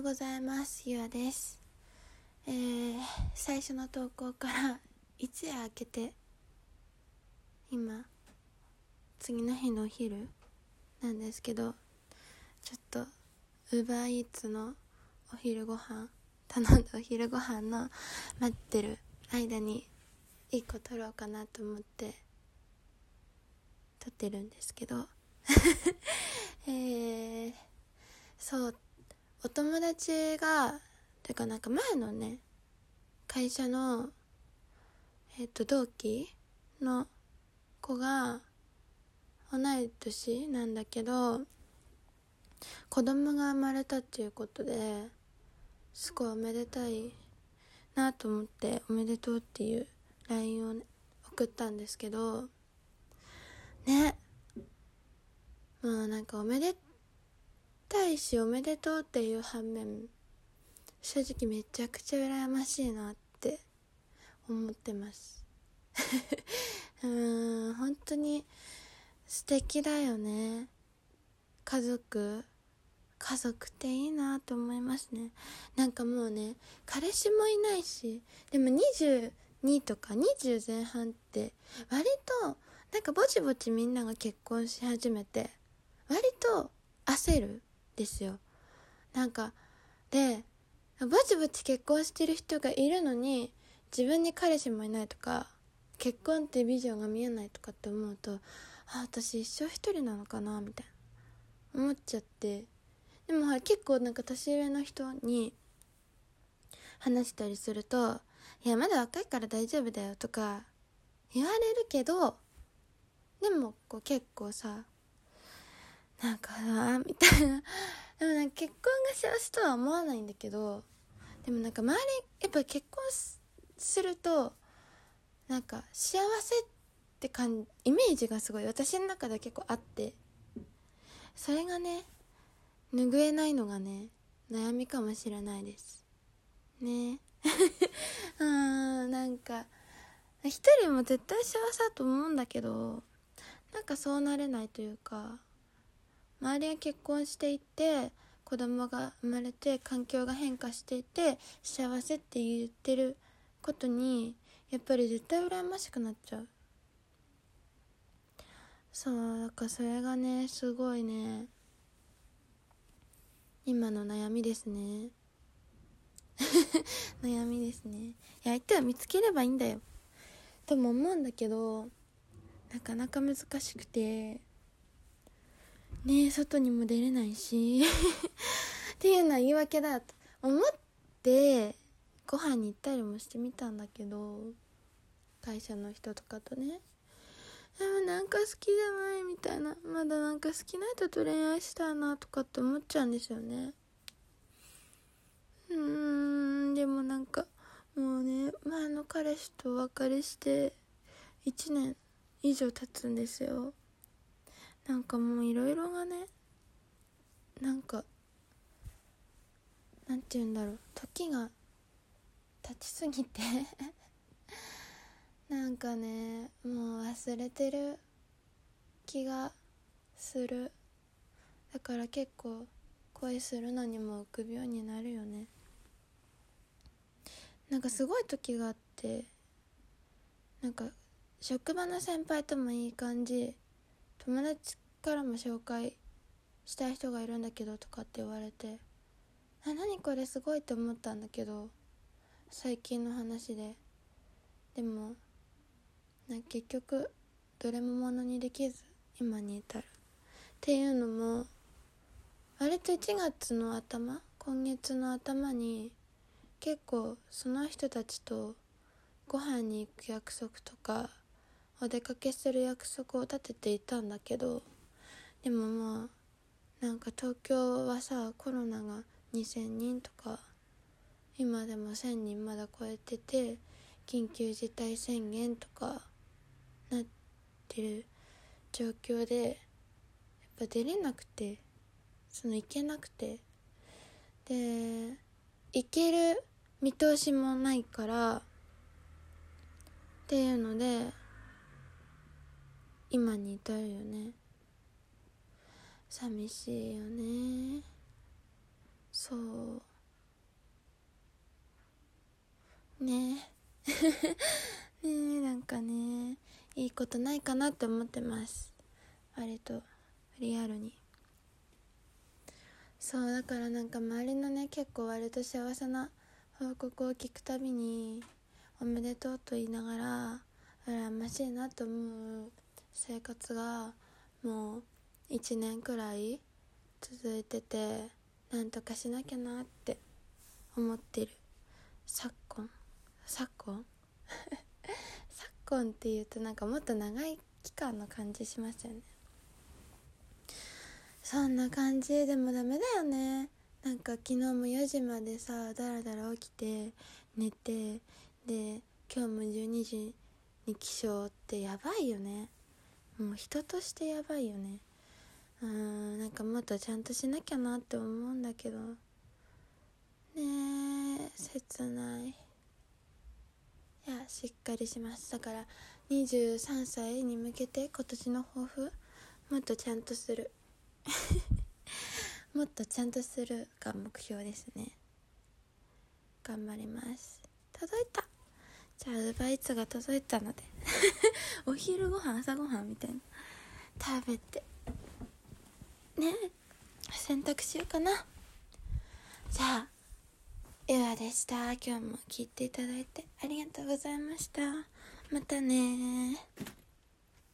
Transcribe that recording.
ようございます。ゆあです。えー、最初の投稿から 一夜明けて今次の日のお昼なんですけどちょっとウーバーイーツのお昼ご飯頼んだお昼ご飯の待ってる間に1個取ろうかなと思って撮ってるんですけど。えー、そう。お友達がてかなんか前のね会社のえっ、と同期の子が同い年なんだけど子供が生まれたっていうことですごいおめでたいなと思っておめでとうっていう LINE を、ね、送ったんですけどね。まあなんかおめでたいしおめでとうっていう反面正直めちゃくちゃ羨ましいなって思ってます。うん本当に素敵だよね。家族家族っていいなと思いますね。なんかもうね彼氏もいないしでも22とか20前半って割となんかぼちぼちみんなが結婚し始めて割と焦る。ですよ。なんかでぼちぼち結婚してる人がいるのに自分に彼氏もいないとか結婚ってビジョンが見えないとかって思うとあ私一生一人なのかなみたいな思っちゃって。でも結構なんか年上の人に話したりすると「いやまだ若いから大丈夫だよ」とか言われるけどでもこう結構さなんかなみたいな。でもなんか結婚が幸せとは思わないんだけどでもなんか周りやっぱ結婚するとなんか幸せって感イメージがすごい私の中では結構あってそれがね拭えないのがね悩みかもしれないです。ね。うんなんか一人も絶対幸せだと思うんだけどなんかそうなれないというか周りが結婚していて子供が生まれて環境が変化していて幸せって言ってることにやっぱり絶対羨ましくなっちゃう。そうだからそれがねすごいね今の悩みですね。悩みですね。いや相手は見つければいいんだよ。とも思うんだけどなかなか難しくて。ね外にも出れないし。っていうのは言い訳だと思ってご飯に行ったりもしてみたんだけど会社の人とかとね。でもなんか好きじゃないみたいな。まだなんか好きな人と恋愛したいなとかって思っちゃうんですよね。うーんでもなんかもうね前の彼氏とお別れして1年以上経つんですよ。なんかもういろいろがねなんかなんて言うんだろう。時が経ちすぎて。なんかねもう忘れてる。気がする。だから結構恋するのにも臆病になるよね。なんかすごい時があってなんか職場の先輩ともいい感じ友達からも紹介したい人がいるんだけどとかって言われてあ何これすごいって思ったんだけど最近の話で。でもな結局どれもものにできず今に至る。っていうのも割と1月の頭今月の頭に結構その人たちとご飯に行く約束とかお出かけする約束を立てていたんだけどでもまあなんか東京はさコロナが2,000人とか今でも1,000人まだ超えてて緊急事態宣言とかなってる状況でやっぱ出れなくてその行けなくて。で行ける見通しもないからっていうので今に至るよね。寂しいよね。そう。ね。え ねえなんかねいいことないかなって思ってます。割とリアルに。そうだからなんか周りのね結構割と幸せな報告を聞くたびにおめでとうと言いながら羨ましいなと思う生活がもう1年くらい続いててなんとかしなきゃなって思ってる。昨今。昨今？昨今っていうとなんかもっと長い期間の感じしますよね。そんな感じ。でもダメだよね。なんか昨日も4時までさだらだら起きて寝てで今日も12時に起床ってやばいよね。もう人としてやばいよね。うんなんかもっとちゃんとしなきゃなって思うんだけど。ねえ切ない。いやしっかりしますだから。23歳に向けて今年の抱負もっとちゃんとする。もっとちゃんとするが目標ですね。頑張ります。届いた。じゃあウーバイーツが届いたので。お昼ご飯朝ごはんみたいな。食べて。ね洗濯しようかな。じゃあエワでした。今日も聞いていただいてありがとうございました。またね